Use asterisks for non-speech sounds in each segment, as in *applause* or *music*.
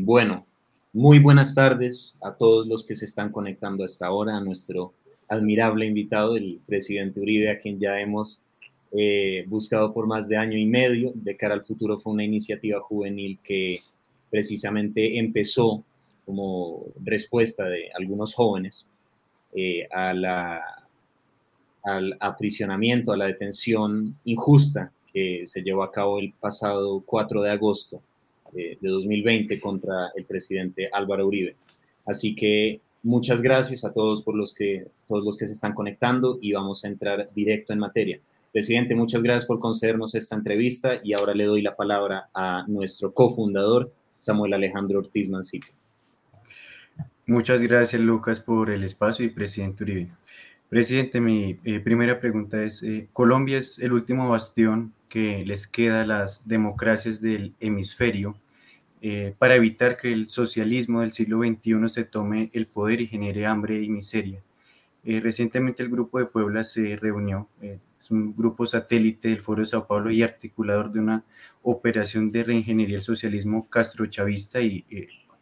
Bueno, muy buenas tardes a todos los que se están conectando hasta ahora, a nuestro admirable invitado, el presidente Uribe, a quien ya hemos eh, buscado por más de año y medio. De cara al futuro fue una iniciativa juvenil que precisamente empezó como respuesta de algunos jóvenes eh, a la, al aprisionamiento, a la detención injusta que se llevó a cabo el pasado 4 de agosto de, de 2020 contra el presidente Álvaro Uribe. Así que muchas gracias a todos por los que todos los que se están conectando y vamos a entrar directo en materia. Presidente, muchas gracias por concedernos esta entrevista y ahora le doy la palabra a nuestro cofundador, Samuel Alejandro Ortiz Mancito. Muchas gracias, Lucas, por el espacio y presidente Uribe. Presidente, mi eh, primera pregunta es, eh, Colombia es el último bastión que les queda a las democracias del hemisferio eh, para evitar que el socialismo del siglo XXI se tome el poder y genere hambre y miseria. recientemente el Grupo de Puebla se reunió, es un grupo satélite del Foro de Sao Paulo y articulador de una operación de reingeniería del socialismo castrochavista y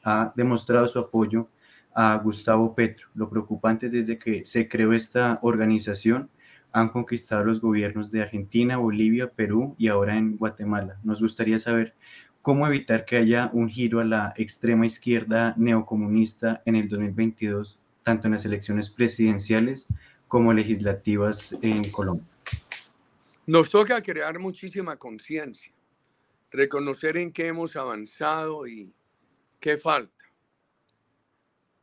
ha demostrado su apoyo a Gustavo Petro. Lo preocupante es desde que se creó esta organización han conquistado los gobiernos de Argentina, Bolivia, Perú y ahora en Guatemala. Nos gustaría saber cómo evitar que haya un giro a la extrema izquierda neocomunista en el 2022, tanto en las elecciones presidenciales como legislativas en Colombia. Nos toca crear muchísima conciencia, reconocer en qué hemos avanzado y qué falta.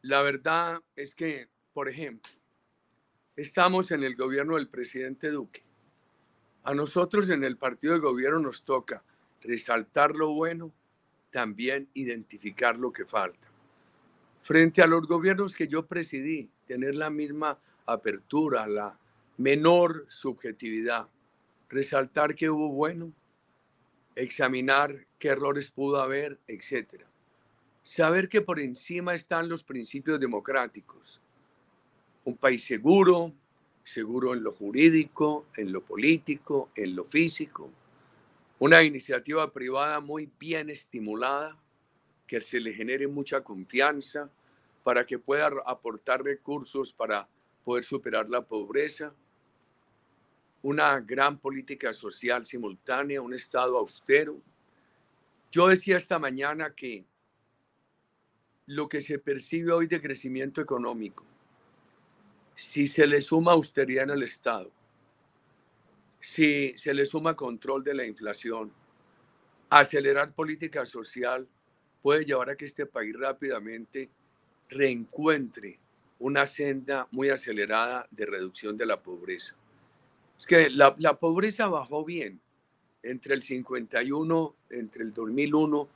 La verdad es que, por ejemplo, estamos en el gobierno del presidente Duque. A nosotros en el partido de gobierno nos toca resaltar lo bueno, también identificar lo que falta. Frente a los gobiernos que yo presidí, tener la misma apertura, la menor subjetividad, resaltar que hubo bueno, examinar qué errores pudo haber, etcétera saber que por encima están los principios democráticos. Un país seguro, seguro en lo jurídico, en lo político, en lo físico. Una iniciativa privada muy bien estimulada, que se le genere mucha confianza para que pueda aportar recursos para poder superar la pobreza. Una gran política social simultánea, un Estado austero. Yo decía esta mañana que lo que se percibe hoy de crecimiento económico, si se le suma austeridad en el Estado, si se le suma control de la inflación, acelerar política social puede llevar a que este país rápidamente reencuentre una senda muy acelerada de reducción de la pobreza. Es que la, la pobreza bajó bien entre el 51, entre el 2001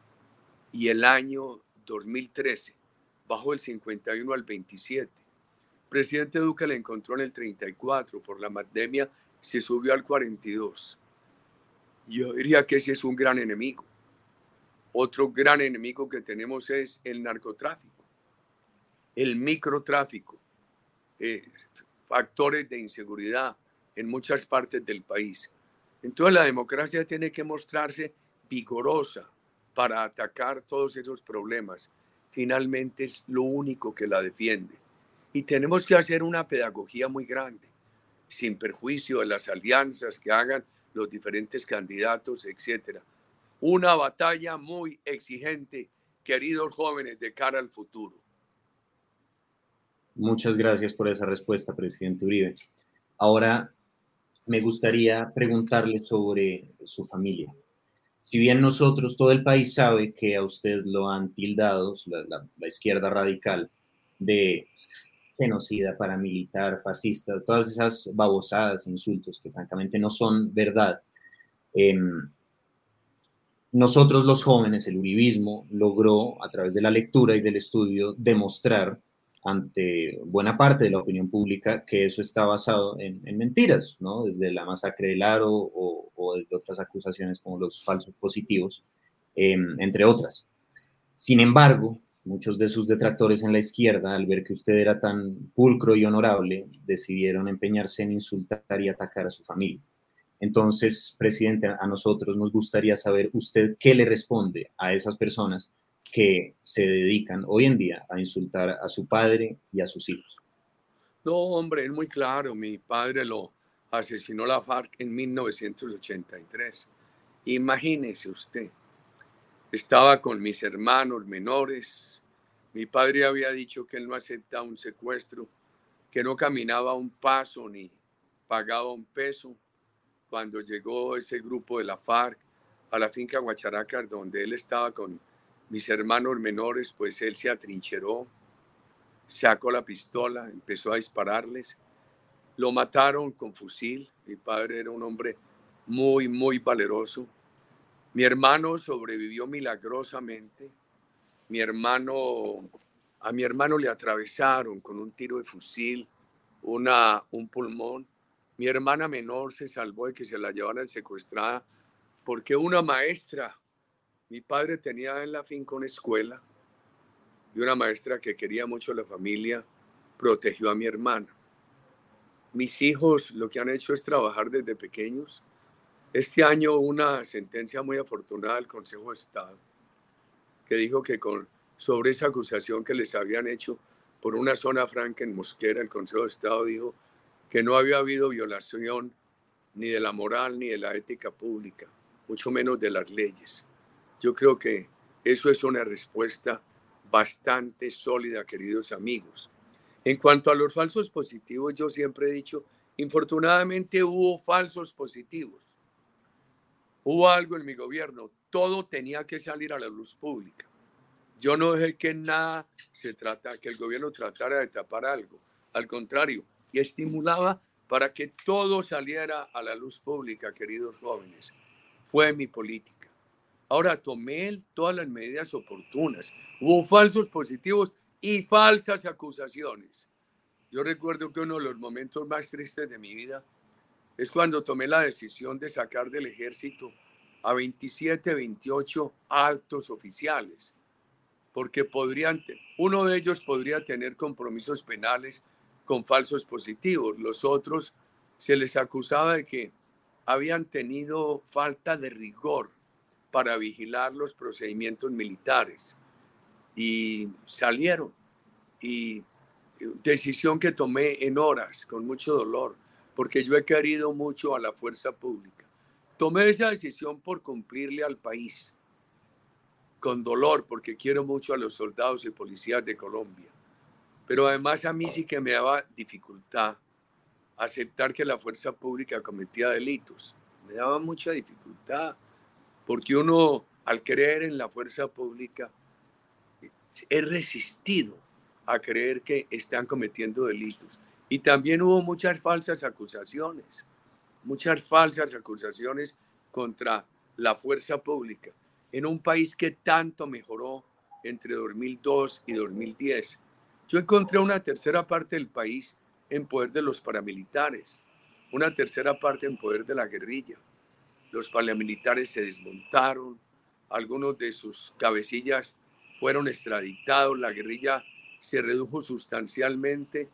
y el año 2013, bajó el 51 al 27. Presidente Duque le encontró en el 34, por la pandemia se subió al 42. Yo diría que ese es un gran enemigo. Otro gran enemigo que tenemos es el narcotráfico, el microtráfico, factores de inseguridad en muchas partes del país. Entonces la democracia tiene que mostrarse vigorosa, para atacar todos esos problemas. Finalmente es lo único que la defiende. Y tenemos que hacer una pedagogía muy grande, sin perjuicio de las alianzas que hagan los diferentes candidatos, etc. Una batalla muy exigente, queridos jóvenes, de cara al futuro. Muchas gracias por esa respuesta, presidente Uribe. Ahora me gustaría preguntarle sobre su familia si bien nosotros, todo el país sabe que a ustedes lo han tildado, la, izquierda radical, de genocida, paramilitar, fascista, todas esas babosadas, insultos que francamente no son verdad. Em, nosotros los jóvenes, el uribismo, logró a través de la lectura y del estudio demostrar ante buena parte de la opinión pública que eso está basado en, mentiras, ¿no? Desde la masacre del Aro o, desde otras acusaciones como los falsos positivos, em, entre otras. Sin embargo, muchos de sus detractores en la izquierda, al ver que usted era tan pulcro y honorable, decidieron empeñarse en insultar y atacar a su familia. Entonces, presidente, a nosotros nos gustaría saber usted qué le responde a esas personas que se dedican hoy en día a insultar a su padre y a sus hijos? No, hombre, es muy claro. Mi padre lo asesinó la FARC en 1983. Imagínese usted, estaba con mis hermanos menores. Mi padre había dicho que él no aceptaba un secuestro, que no caminaba un paso ni pagaba un peso. Cuando llegó ese grupo de la FARC a la finca Guacharacar, donde él estaba con mis hermanos menores, pues él se atrincheró, sacó la pistola, empezó a dispararles. Lo mataron con fusil. Mi padre era un hombre muy, muy valeroso. Mi hermano sobrevivió milagrosamente. Mi hermano, a mi hermano le atravesaron con un tiro de fusil una, un pulmón. Mi hermana menor se salvó de que se la llevaran secuestrada porque una maestra, mi padre tenía en la finca una escuela y una maestra que quería mucho a la familia protegió a mi hermana. Mis hijos lo que han hecho es trabajar desde pequeños este año una sentencia muy afortunada del Consejo de Estado que dijo que con, sobre esa acusación que les habían hecho por una zona franca en Mosquera, el Consejo de Estado dijo que no había habido violación ni de la moral ni de la ética pública, mucho menos de las leyes. Yo creo que eso es una respuesta bastante sólida, queridos amigos. En cuanto a los falsos positivos, yo siempre he dicho, infortunadamente hubo falsos positivos Hubo algo en mi gobierno, todo tenía que salir a la luz pública. Yo no dejé que nada se trata, que el gobierno tratara de tapar algo. Al contrario, y estimulaba para que todo saliera a la luz pública, queridos jóvenes. Fue mi política. Ahora tomé todas las medidas oportunas. Hubo falsos positivos y falsas acusaciones. Yo recuerdo que uno de los momentos más tristes de mi vida es cuando tomé la decisión de sacar del ejército a 27, 28 altos oficiales, porque podrían, uno de ellos podría tener compromisos penales con falsos positivos, los otros se les acusaba de que habían tenido falta de rigor para vigilar los procedimientos militares y salieron. Y decisión que tomé en horas con mucho dolor porque yo he querido mucho a la fuerza pública. Tomé esa decisión por cumplirle al país, con dolor, porque quiero mucho a los soldados y policías de Colombia. Pero además a mí sí que me daba dificultad aceptar que la fuerza pública cometía delitos. Me daba mucha dificultad, porque uno al creer en la fuerza pública es resistido a creer que están cometiendo delitos. Y también hubo muchas falsas acusaciones, muchas falsas acusaciones contra la fuerza pública en un país que tanto mejoró entre 2002 y 2010. Yo encontré una tercera parte del país en poder de los paramilitares, una tercera parte en poder de la guerrilla. Los paramilitares se desmontaron, algunos de sus cabecillas fueron extraditados, la guerrilla se redujo sustancialmente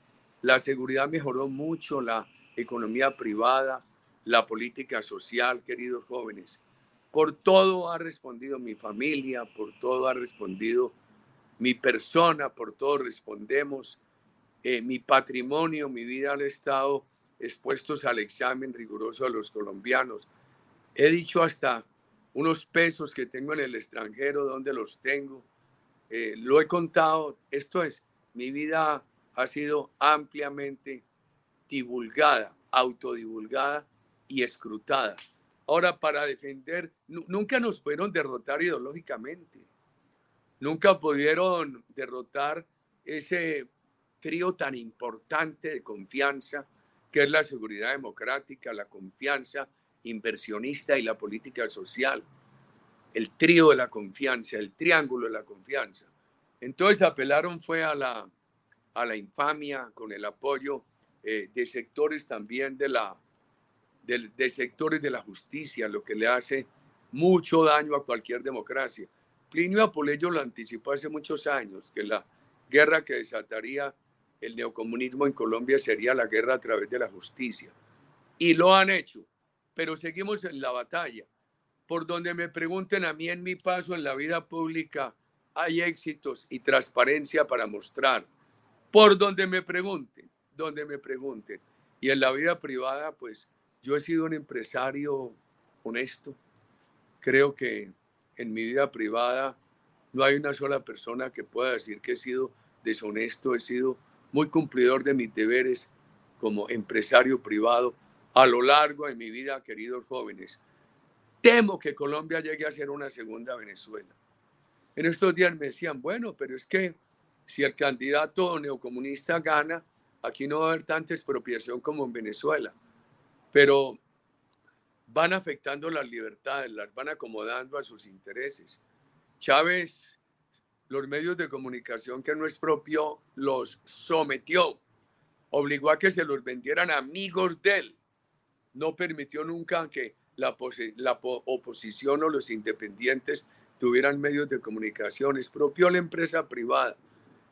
la seguridad mejoró mucho, la economía privada, la política social, queridos jóvenes. Por todo ha respondido mi familia, por todo ha respondido mi persona, por todo respondemos. Eh, mi patrimonio, mi vida han estado expuestos al examen riguroso de los colombianos. He dicho hasta unos pesos que tengo en el extranjero, donde los tengo. Eh, lo he contado. Esto es, mi vida ha sido ampliamente divulgada, autodivulgada y escrutada. Ahora, para defender, nunca nos pudieron derrotar ideológicamente, nunca pudieron derrotar ese trío tan importante de confianza que es la seguridad democrática, la confianza inversionista y la política social. El trío de la confianza, el triángulo de la confianza. Entonces apelaron fue a la a la infamia, con el apoyo eh, de sectores también de la de, sectores de la justicia, lo que le hace mucho daño a cualquier democracia. Plinio Apoleyo lo anticipó hace muchos años, que la guerra que desataría el neocomunismo en Colombia sería la guerra a través de la justicia. Y lo han hecho, pero seguimos en la batalla. Por donde me pregunten a mí en mi paso en la vida pública, hay éxitos y transparencia para mostrar por donde me pregunten, donde me pregunten. Y en la vida privada, pues yo he sido un empresario honesto. Creo que en mi vida privada no hay una sola persona que pueda decir que he sido deshonesto, he sido muy cumplidor de mis deberes como empresario privado a lo largo de mi vida, queridos jóvenes. Temo que Colombia llegue a ser una segunda Venezuela. En estos días me decían, bueno, pero es que si el candidato neocomunista gana, aquí no va a haber tanta expropiación como en Venezuela. Pero van afectando las libertades, las van acomodando a sus intereses. Chávez, los medios de comunicación que no expropió, los sometió, obligó a que se los vendieran amigos de él. No permitió nunca que la, oposición o los independientes tuvieran medios de comunicación, expropió la empresa privada.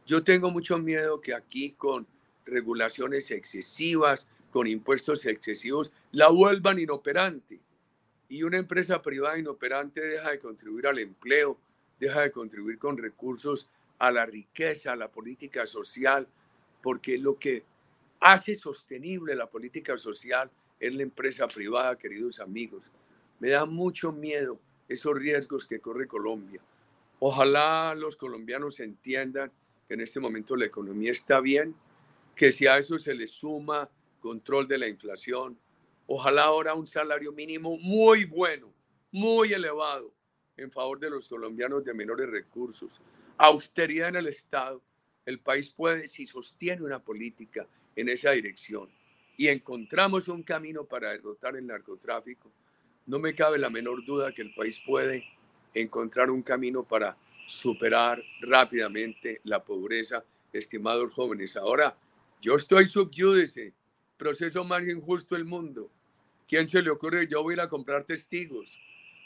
Yo tengo mucho miedo que aquí con regulaciones excesivas, con impuestos excesivos, la vuelvan inoperante. Y una empresa privada inoperante deja de contribuir al empleo, deja de contribuir con recursos a la riqueza, a la política social, porque lo que hace sostenible la política social es la empresa privada, queridos amigos. Me da mucho miedo esos riesgos que corre Colombia. Ojalá los colombianos entiendan en este momento la economía está bien, que si a eso se le suma control de la inflación, ojalá ahora un salario mínimo muy bueno, muy elevado en favor de los colombianos de menores recursos, austeridad en el Estado, el país puede, si sostiene una política en esa dirección y encontramos un camino para derrotar el narcotráfico, no me cabe la menor duda que el país puede encontrar un camino para superar rápidamente la pobreza, estimados jóvenes. Ahora, yo estoy subyúdice, proceso más injusto del mundo. ¿Quién se le ocurre? Yo voy a ir a comprar testigos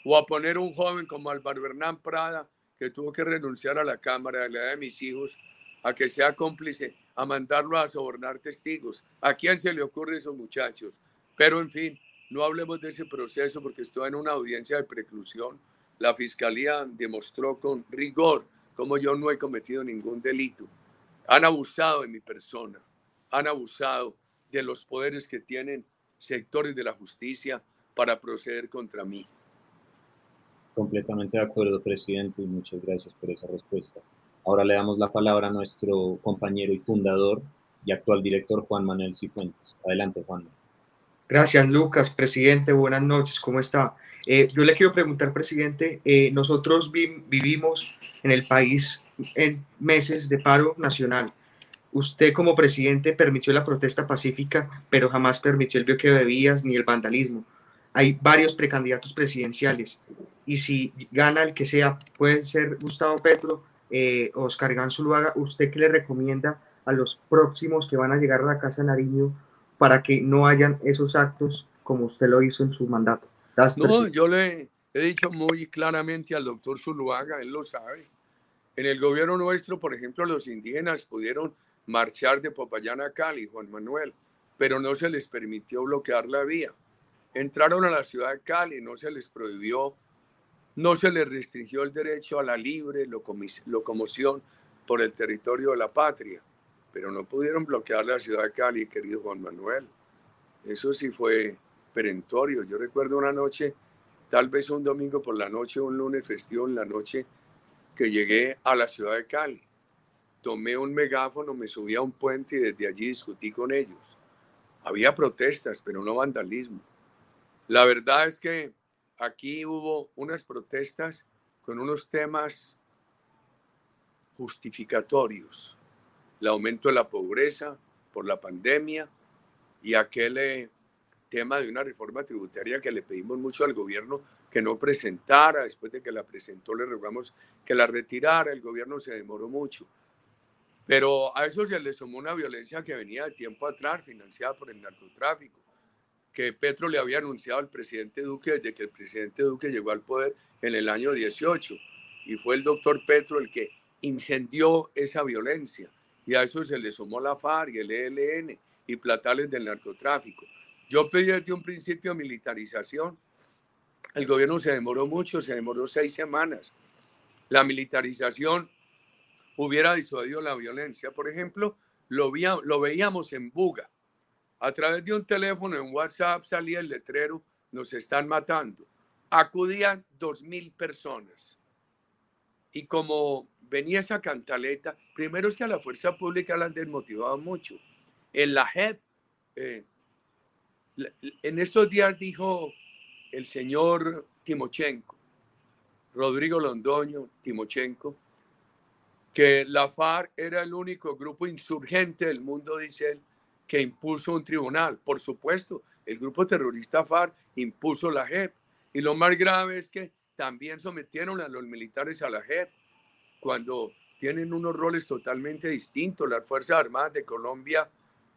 o a poner un joven como Álvaro Hernán Prada, que tuvo que renunciar a la Cámara de la edad de mis hijos, a que sea cómplice, a mandarlo a sobornar testigos. ¿A quién se le ocurre esos muchachos? Pero en fin, no hablemos de ese proceso porque estoy en una audiencia de preclusión. La fiscalía demostró con rigor cómo yo no he cometido ningún delito. Han abusado de mi persona, han abusado de los poderes que tienen sectores de la justicia para proceder contra mí. Completamente de acuerdo, presidente, y muchas gracias por esa respuesta. Ahora le damos la palabra a nuestro compañero y fundador y actual director Juan Manuel Cifuentes. Adelante, Juan. Gracias, Lucas. Presidente, buenas noches. ¿Cómo está? Eh, yo le quiero preguntar, presidente, eh, nosotros vivimos en el país en meses de paro nacional. Usted como presidente permitió la protesta pacífica, pero jamás permitió el bloqueo de vías ni el vandalismo. Hay varios precandidatos presidenciales y si gana el que sea, puede ser Gustavo Petro, eh, Oscar Iván Zuluaga, ¿usted qué le recomienda a los próximos que van a llegar a la Casa Nariño para que no hayan esos actos como usted lo hizo en su mandato. No, yo le he dicho muy claramente al doctor Zuluaga, él lo sabe. En el gobierno nuestro, por ejemplo, los indígenas pudieron marchar de Popayán a Cali, Juan Manuel, pero no se les permitió bloquear la vía. Entraron a la ciudad de Cali, no se les prohibió, no se les restringió el derecho a la libre locomoción por el territorio de la patria pero no pudieron bloquear la ciudad de Cali, querido Juan Manuel. Eso sí fue perentorio. Yo recuerdo una noche, tal vez un domingo por la noche, un lunes festivo en la noche, que llegué a la ciudad de Cali. Tomé un megáfono, me subí a un puente y desde allí discutí con ellos. Había protestas, pero no vandalismo. La verdad es que aquí hubo unas protestas con unos temas justificatorios el aumento de la pobreza por la pandemia y aquel eh, tema de una reforma tributaria que le pedimos mucho al gobierno que no presentara, después de que la presentó le rogamos que la retirara, el gobierno se demoró mucho. Pero a eso se le sumó una violencia que venía de tiempo atrás, financiada por el narcotráfico, que Petro le había anunciado al presidente Duque desde que el presidente Duque llegó al poder en el año 18. Y fue el doctor Petro el que incendió esa violencia y a eso se le sumó la FARC y el ELN y platales del narcotráfico. Yo pedí desde un principio militarización. El gobierno se demoró mucho, se demoró seis semanas. la militarización hubiera disuadido la violencia. Por ejemplo, lo, lo veíamos en Buga. A través de un teléfono en WhatsApp salía el letrero, nos están matando. Acudían dos mil personas. Y como venía esa cantaleta, primero es que a la fuerza pública la han desmotivado mucho. En la JEP, eh, en estos días dijo el señor Timochenko, Rodrigo Londoño Timochenko, que la FARC era el único grupo insurgente del mundo, dice él, que impuso un tribunal. Por supuesto, el grupo terrorista FARC impuso la JEP. Y lo más grave es que también sometieron a los militares a la JEP cuando tienen unos roles totalmente distintos. Las Fuerzas Armadas de Colombia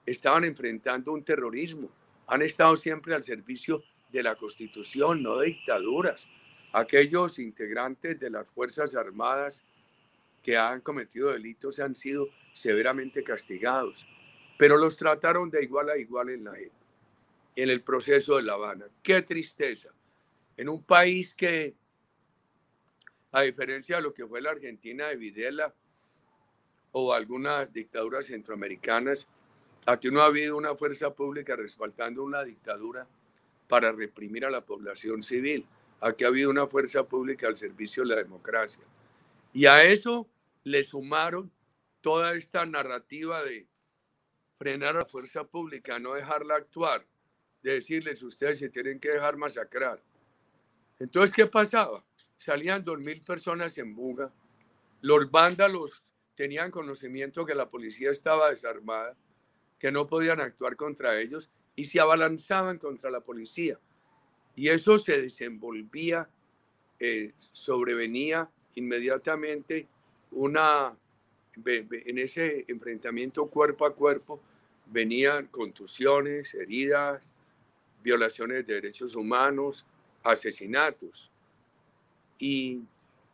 estaban enfrentando un terrorismo. Han estado siempre al servicio de la Constitución, no de dictaduras. Aquellos integrantes de las Fuerzas Armadas que han cometido delitos han sido severamente castigados, pero los trataron de igual a igual en la en el proceso de La Habana. Qué tristeza. En un país que, a diferencia de lo que fue la Argentina de Videla o algunas dictaduras centroamericanas, aquí no ha habido una fuerza pública respaldando una dictadura para reprimir a la población civil. Aquí ha habido una fuerza pública al servicio de la democracia. Y a eso le sumaron toda esta narrativa de frenar a la fuerza pública, no dejarla actuar, de decirles ustedes se tienen que dejar masacrar. Entonces, ¿qué pasaba? Salían dos mil personas en Buga, los vándalos tenían conocimiento que la policía estaba desarmada, que no podían actuar contra ellos y se abalanzaban contra la policía. Y eso se desenvolvía, eh, sobrevenía inmediatamente una, en ese enfrentamiento cuerpo a cuerpo venían contusiones, heridas, violaciones de derechos humanos, asesinatos. ¿Y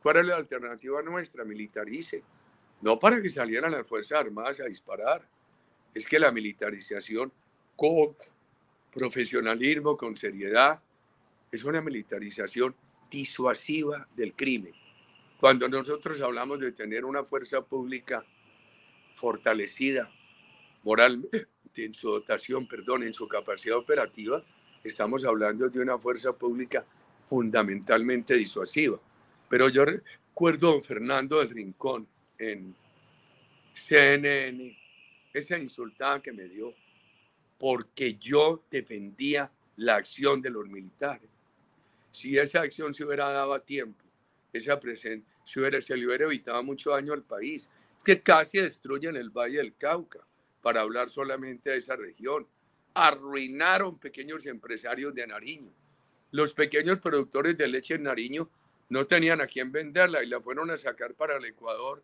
cuál es la alternativa nuestra? Militarice. No para que salieran las Fuerzas Armadas a disparar. Es que la militarización con profesionalismo, con seriedad, es una militarización disuasiva del crimen. Cuando nosotros hablamos de tener una fuerza pública fortalecida moralmente, en su dotación, perdón, en su capacidad operativa, estamos hablando de una fuerza pública fundamentalmente disuasiva. Pero yo recuerdo a don Fernando del Rincón en CNN, esa insultada que me dio, porque yo defendía la acción de los militares. Si esa acción se hubiera dado a tiempo, esa presencia, se, hubiera, se le hubiera evitado mucho daño al país, que casi destruyen el Valle del Cauca, para hablar solamente de esa región. Arruinaron pequeños empresarios de Nariño. Los pequeños productores de leche en Nariño no tenían a quién venderla y la fueron a sacar para el Ecuador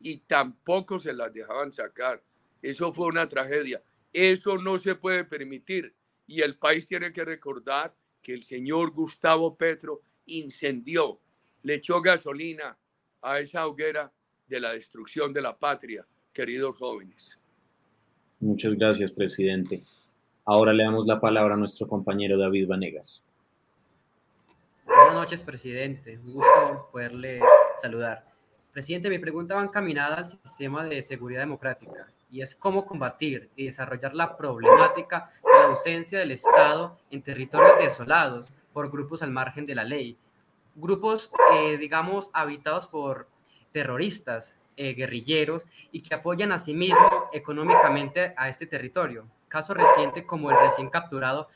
y tampoco se las dejaban sacar. Eso fue una tragedia. Eso no se puede permitir. Y el país tiene que recordar que el señor Gustavo Petro incendió le echó gasolina a esa hoguera de la destrucción de la patria, queridos jóvenes. Muchas gracias, presidente. Ahora le damos la palabra a nuestro compañero David Vanegas. Buenas noches, presidente. Un gusto poderle saludar. Presidente, mi pregunta va encaminada al sistema de seguridad democrática y es cómo combatir y desarrollar la problemática de la ausencia del Estado en territorios desolados por grupos al margen de la ley grupos, eh, digamos, habitados por terroristas, eh, guerrilleros y que apoyan a sí mismo económicamente a este territorio. Caso reciente como el recién capturado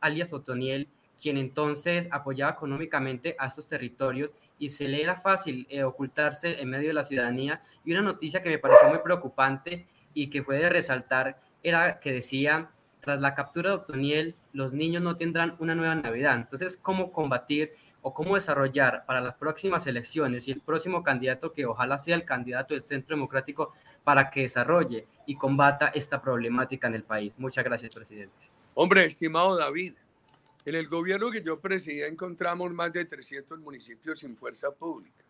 alias Otoniel, quien entonces apoyaba económicamente a estos territorios y se le era fácil eh, ocultarse en medio de la ciudadanía. Y una noticia que me pareció muy preocupante y que puede resaltar era que decía, tras la captura de Otoniel, los niños no tendrán una nueva Navidad. Entonces, ¿cómo combatir o cómo desarrollar para las próximas elecciones y el próximo candidato que ojalá sea el candidato del Centro Democrático para que desarrolle y combata esta problemática en el país. Muchas gracias, presidente. Hombre, estimado David, en el gobierno que yo presidía encontramos más de 300 municipios sin fuerza pública.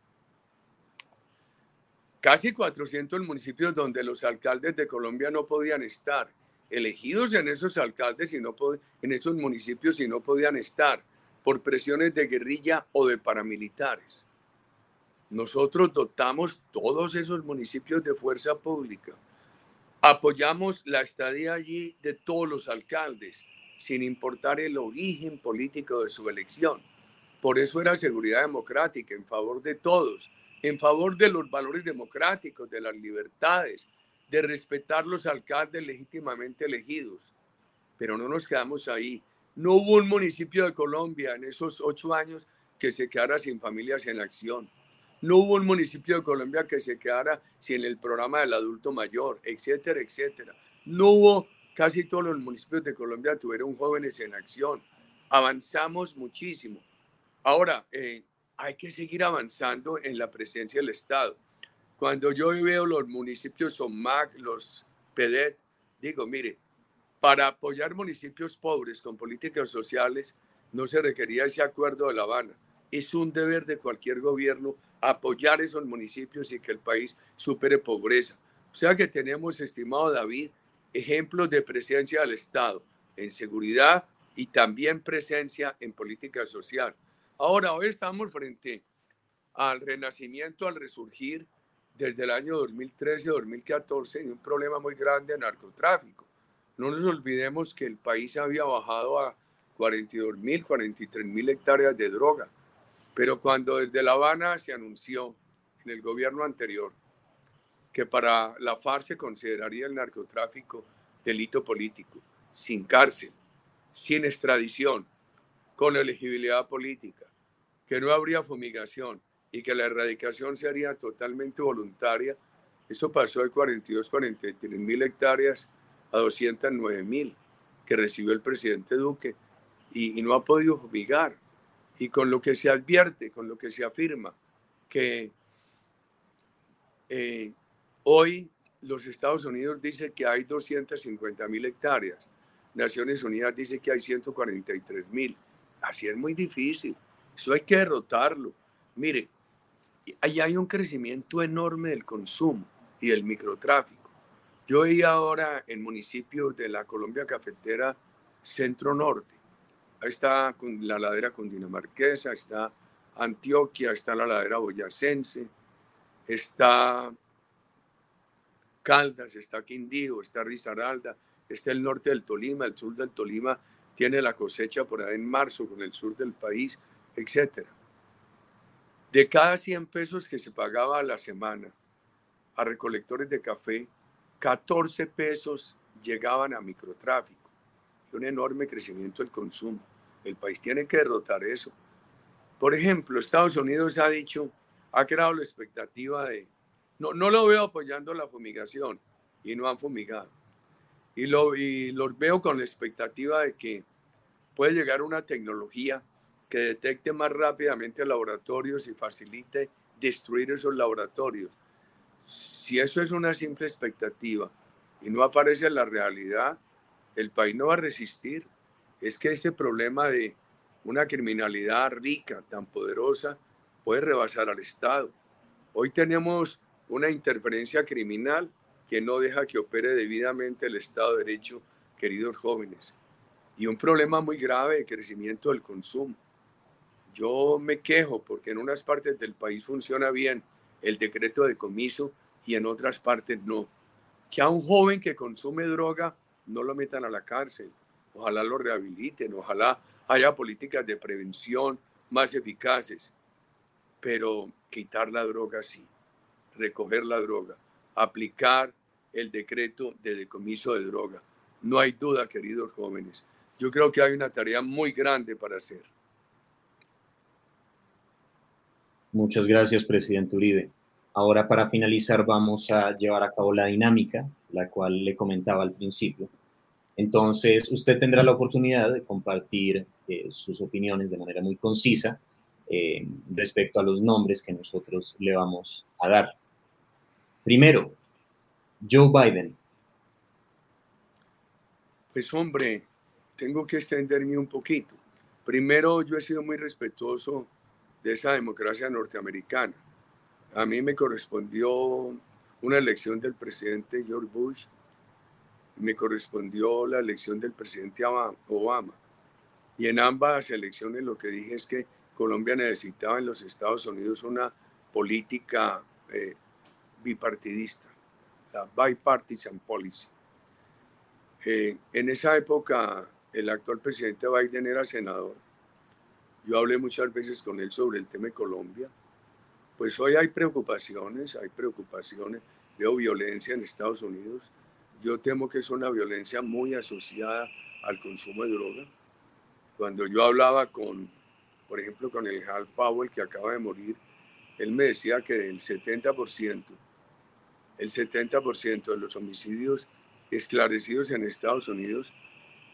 Casi 400 municipios donde los alcaldes de Colombia no podían estar, elegidos en esos alcaldes y no en esos municipios y no podían estar por presiones de guerrilla o de paramilitares. Nosotros dotamos todos esos municipios de fuerza pública. Apoyamos la estadía allí de todos los alcaldes, sin importar el origen político de su elección. Por eso era seguridad democrática, en favor de todos, en favor de los valores democráticos, de las libertades, de respetar los alcaldes legítimamente elegidos. Pero no nos quedamos ahí. No hubo un municipio de Colombia en esos ocho años que se quedara sin familias en acción. No hubo un municipio de Colombia que se quedara sin el programa del adulto mayor, etcétera, etcétera. No hubo, casi todos los municipios de Colombia tuvieron jóvenes en acción. Avanzamos muchísimo. Ahora, eh, hay que seguir avanzando en la presencia del Estado. Cuando yo veo los municipios SOMAC, los PEDET, digo, mire, para apoyar municipios pobres con políticas sociales no se requería ese acuerdo de La Habana. Es un deber de cualquier gobierno apoyar esos municipios y que el país supere pobreza. O sea que tenemos, estimado David, ejemplos de presencia del Estado en seguridad y también presencia en política social. Ahora, hoy estamos frente al renacimiento, al resurgir desde el año 2013-2014 de un problema muy grande de narcotráfico. No nos olvidemos que el país había bajado a 42 mil, 43 mil hectáreas de droga pero cuando desde La Habana se anunció en el gobierno anterior que para la FARC se consideraría el narcotráfico delito político, sin cárcel, sin extradición, con elegibilidad política, que no habría fumigación y que la erradicación sería totalmente voluntaria, eso pasó de 42, 43 mil hectáreas a 209 mil que recibió el presidente Duque y, no ha podido fumigar y con lo que se advierte, con lo que se afirma, que eh, hoy los Estados Unidos dice que hay 250 mil hectáreas, Naciones Unidas dice que hay 143 mil. Así es muy difícil, eso hay que derrotarlo. Mire, ahí hay un crecimiento enorme del consumo y del microtráfico. Yo veía ahora en municipios de la Colombia Cafetera Centro Norte, Ahí está la ladera cundinamarquesa, está Antioquia, está la ladera boyacense, está Caldas, está Quindío, está Risaralda, está el norte del Tolima, el sur del Tolima tiene la cosecha por ahí en marzo con el sur del país, etc. De cada 100 pesos que se pagaba a la semana a recolectores de café, 14 pesos llegaban a microtráfico un enorme crecimiento del consumo. El país tiene que derrotar eso. Por ejemplo, Estados Unidos ha dicho, ha creado la expectativa de, no, no lo veo apoyando la fumigación y no han fumigado. Y, lo, y los veo con la expectativa de que puede llegar una tecnología que detecte más rápidamente laboratorios y facilite destruir esos laboratorios. Si eso es una simple expectativa y no aparece en la realidad, el país no va a resistir es que este problema de una criminalidad rica, tan poderosa, puede rebasar al Estado. Hoy tenemos una interferencia criminal que no deja que opere debidamente el Estado de Derecho, queridos jóvenes, y un problema muy grave de crecimiento del consumo. Yo me quejo porque en unas partes del país funciona bien el decreto de comiso y en otras partes no. Que a un joven que consume droga no lo metan a la cárcel, ojalá lo rehabiliten, ojalá haya políticas de prevención más eficaces, pero quitar la droga sí, recoger la droga, aplicar el decreto de decomiso de droga. No hay duda, queridos jóvenes. Yo creo que hay una tarea muy grande para hacer. Muchas gracias, presidente Uribe. Ahora, para finalizar, vamos a llevar a cabo la dinámica, la cual le comentaba al principio. Entonces, usted tendrá la oportunidad de compartir eh, sus opiniones de manera muy concisa eh, respecto a los nombres que nosotros le vamos a dar. Primero, Joe Biden. Pues hombre, tengo que extenderme un poquito. Primero, yo he sido muy respetuoso de esa democracia norteamericana. A mí me correspondió una elección del presidente George Bush me correspondió la elección del presidente Obama. Y en ambas elecciones lo que dije es que Colombia necesitaba en los Estados Unidos una política eh, bipartidista, la bipartisan policy. Eh, en esa época, el actual presidente Biden era senador. Yo hablé muchas veces con él sobre el tema de Colombia. Pues hoy hay preocupaciones, hay preocupaciones. Veo violencia en Estados Unidos. Yo temo que es una violencia muy asociada al consumo de droga. Cuando yo hablaba con, por ejemplo, con el Hal Powell que acaba de morir, él me decía que el 70%, el 70% de los homicidios esclarecidos en Estados Unidos,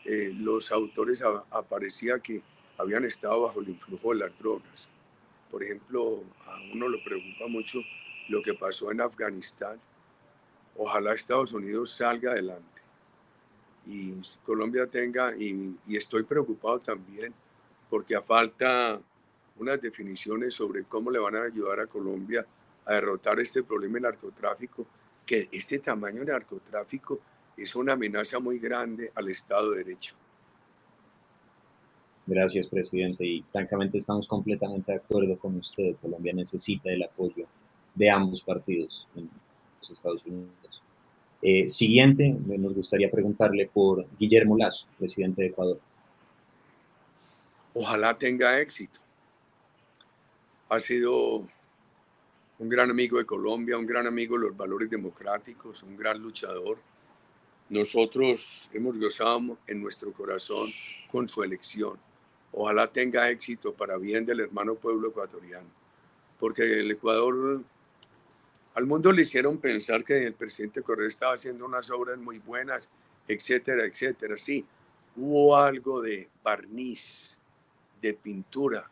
eh, los autores aparecía que habían estado bajo el influjo de las drogas. Por ejemplo, a uno le preocupa mucho lo que pasó en Afganistán. Ojalá Estados Unidos salga adelante y Colombia tenga, y, y estoy preocupado también porque a falta unas definiciones sobre cómo le van a ayudar a Colombia a derrotar este problema de narcotráfico, que este tamaño de narcotráfico es una amenaza muy grande al Estado de Derecho. Gracias, presidente. Y francamente estamos completamente de acuerdo con usted. Colombia necesita el apoyo de ambos partidos en los Estados Unidos. Eh, siguiente, nos gustaría preguntarle por Guillermo Lazo, presidente de Ecuador. Ojalá tenga éxito ha sido un gran amigo de Colombia, un gran amigo de los valores democráticos, un gran luchador. Nosotros hemos gozado en nuestro corazón con su elección. Ojalá tenga éxito para bien del hermano pueblo ecuatoriano, porque el Ecuador, al mundo le hicieron pensar que el presidente Correa estaba haciendo unas obras muy buenas, etcétera, etcétera. Sí, hubo algo de barniz, de pintura,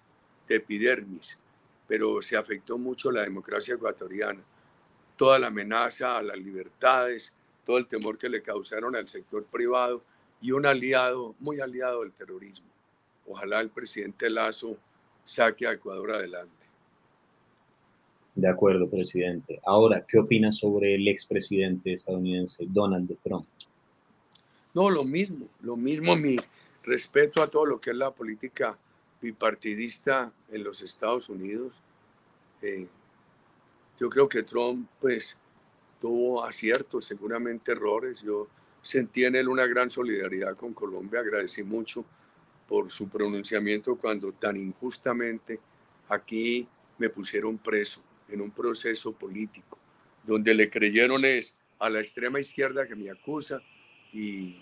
de epidermis, pero se afectó mucho la democracia ecuatoriana. Toda la amenaza a las libertades, todo el temor que le causaron al sector privado y un aliado, muy aliado del terrorismo. Ojalá el presidente Lazo saque a Ecuador adelante. De acuerdo, presidente. Ahora, ¿qué opina sobre el expresidente estadounidense Donald Trump? No, lo mismo, lo mismo mi respeto a todo lo que es la política bipartidista en los Estados Unidos. Eh, yo creo que Trump pues tuvo aciertos, seguramente errores. Yo sentí en él una gran solidaridad con Colombia, agradecí mucho por su pronunciamiento cuando tan injustamente aquí me pusieron preso en un proceso político, donde le creyeron es a la extrema izquierda que me acusa y,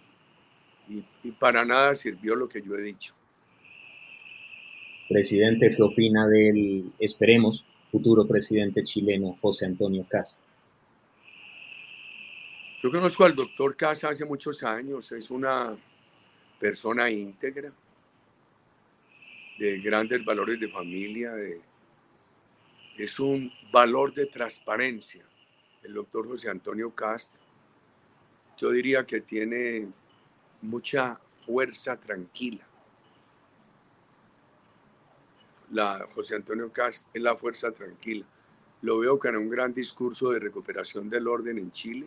y para nada sirvió lo que yo he dicho. Presidente, ¿qué opina del, esperemos, futuro presidente chileno José Antonio Cast? Yo conozco al doctor Cast hace muchos años, es una persona íntegra, de grandes valores de familia, es un valor de transparencia. El doctor José Antonio Cast, yo diría que tiene mucha fuerza tranquila la José Antonio Cast es la fuerza tranquila. Lo veo con un gran discurso de recuperación del orden en Chile.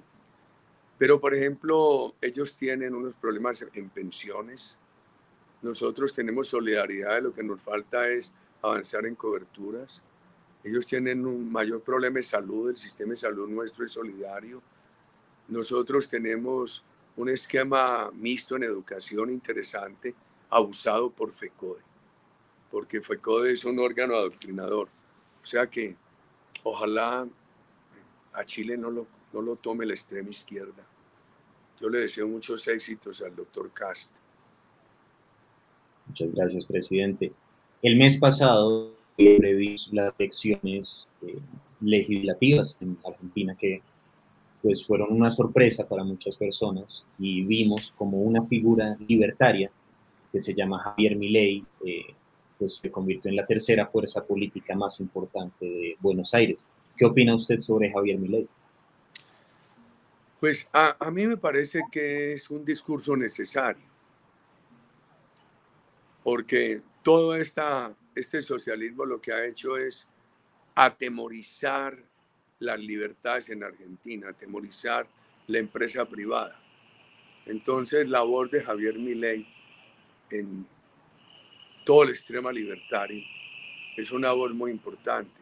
Pero, por ejemplo, ellos tienen unos problemas en pensiones. Nosotros tenemos solidaridad, lo que nos falta es avanzar en coberturas. Ellos tienen un mayor problema de salud, el sistema de salud nuestro es solidario. Nosotros tenemos un esquema mixto en educación interesante, abusado por FECODE porque FECODE es un órgano adoctrinador. O sea que ojalá a Chile no lo, no lo tome la extrema izquierda. Yo le deseo muchos éxitos al doctor Cast. Muchas gracias, presidente. El mes pasado previsto las elecciones eh, legislativas en Argentina que pues fueron una sorpresa para muchas personas y vimos como una figura libertaria que se llama Javier Milei eh, pues se convirtió en la tercera fuerza política más importante de Buenos Aires. ¿Qué opina usted sobre Javier Milei? Pues a, a mí me parece que es un discurso necesario, porque todo esta, este socialismo lo que ha hecho es atemorizar las libertades en Argentina, atemorizar la empresa privada. Entonces, la voz de Javier Milei en, todo el extrema libertario es una voz muy importante.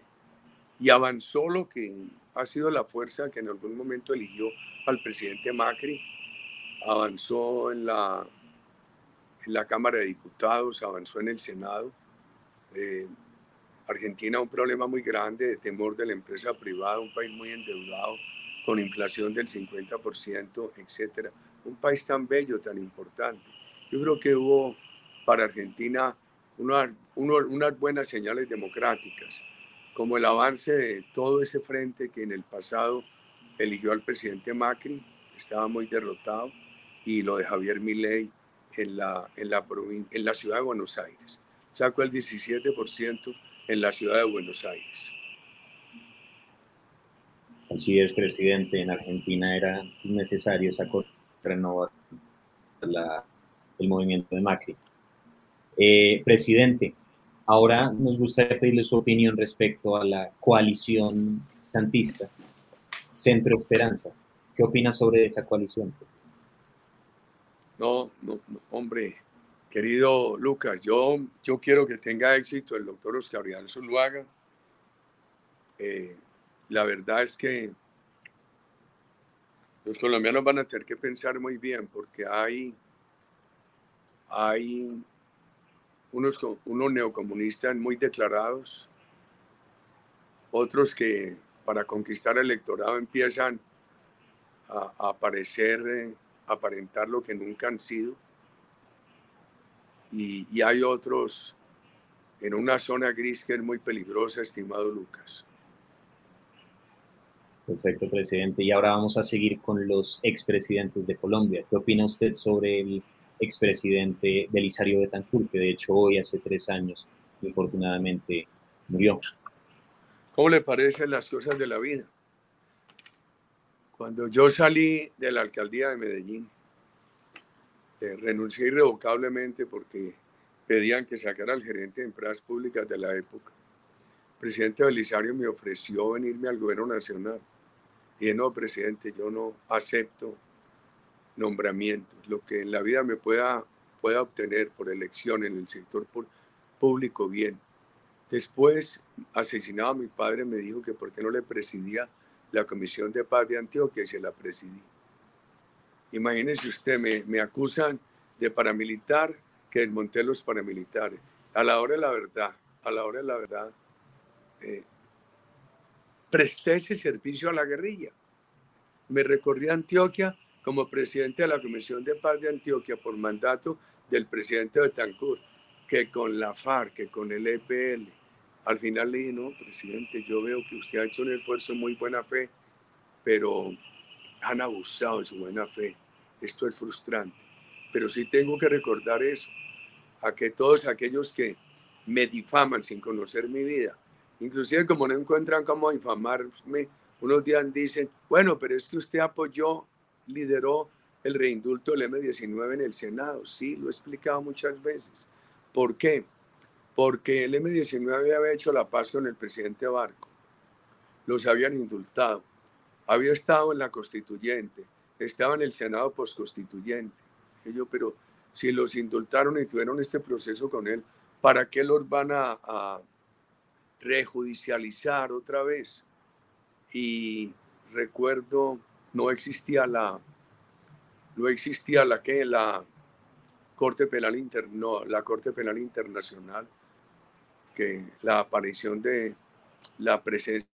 y avanzó lo que ha sido la fuerza que en algún momento eligió al presidente Macri, avanzó en la, en la Cámara de Diputados, avanzó en el Senado. Eh, Argentina un problema muy grande de temor de la empresa privada, un país muy endeudado, con inflación del 50%, etcétera. Un país tan bello, tan importante. Yo creo que hubo para Argentina unas buenas señales democráticas, como el avance de todo ese frente que en el pasado eligió al presidente Macri, estaba muy derrotado, y lo de Javier Milei en la, en la, en la ciudad de Buenos Aires. Sacó el 17% en la ciudad de Buenos Aires. Así es, presidente. En Argentina era necesario esa renovar el movimiento de Macri. Eh, presidente, ahora nos gustaría pedirle su opinión respecto a la coalición santista, Centro Esperanza. ¿Qué opina sobre esa coalición? No, no, no hombre, Querido Lucas, yo, yo quiero que tenga éxito el doctor Oscar Rial Zuluaga. Eh, la verdad es que los colombianos van a tener que pensar muy bien porque hay, hay unos, unos neocomunistas muy declarados, otros que para conquistar el electorado empiezan a, a aparecer, eh, aparentar lo que nunca han sido y, hay otros en una zona gris que es muy peligrosa, estimado Lucas. Perfecto, presidente. Y ahora vamos a seguir con los expresidentes de Colombia. ¿Qué opina usted sobre el expresidente Belisario Betancourt, que de hecho hoy, hace tres años, infortunadamente murió? ¿Cómo le parecen las cosas de la vida? Cuando yo salí de la alcaldía de Medellín, este, renuncié irrevocablemente porque pedían que sacara al gerente de empresas públicas de la época. El presidente Belisario me ofreció venirme al gobierno nacional. Y no, presidente, yo no acepto nombramientos. Lo que en la vida me pueda, pueda obtener por elección en el sector público, bien. Después, asesinado a mi padre, me dijo que por qué no le presidía la Comisión de Paz de Antioquia y se la presidí. Imagínese usted, me, acusan de paramilitar que desmonté los paramilitares. A la hora de la verdad, a la hora de la verdad, eh, presté ese servicio a la guerrilla. Me recorrí a Antioquia como presidente de la Comisión de Paz de Antioquia por mandato del presidente de Betancourt, que con la FARC, que con el EPL. Al final le dije, no, presidente, yo veo que usted ha hecho un esfuerzo muy buena fe, pero han abusado de su buena fe. Esto es frustrante. Pero sí tengo que recordar eso, a que todos aquellos que me difaman sin conocer mi vida, inclusive como no encuentran cómo difamarme, unos días dicen, bueno, pero es que usted apoyó, lideró el reindulto del M19 en el Senado. Sí, lo he explicado muchas veces. ¿Por qué? Porque el M19 había hecho la paz con el presidente Barco. Los habían indultado había estado en la constituyente, estaba en el Senado postconstituyente. Yo, pero si los indultaron y tuvieron este proceso con él, ¿para qué los van a, rejudicializar otra vez? Y recuerdo, no existía la, no existía la que la Corte Penal Inter, la Corte Penal Internacional, que la aparición de la presencia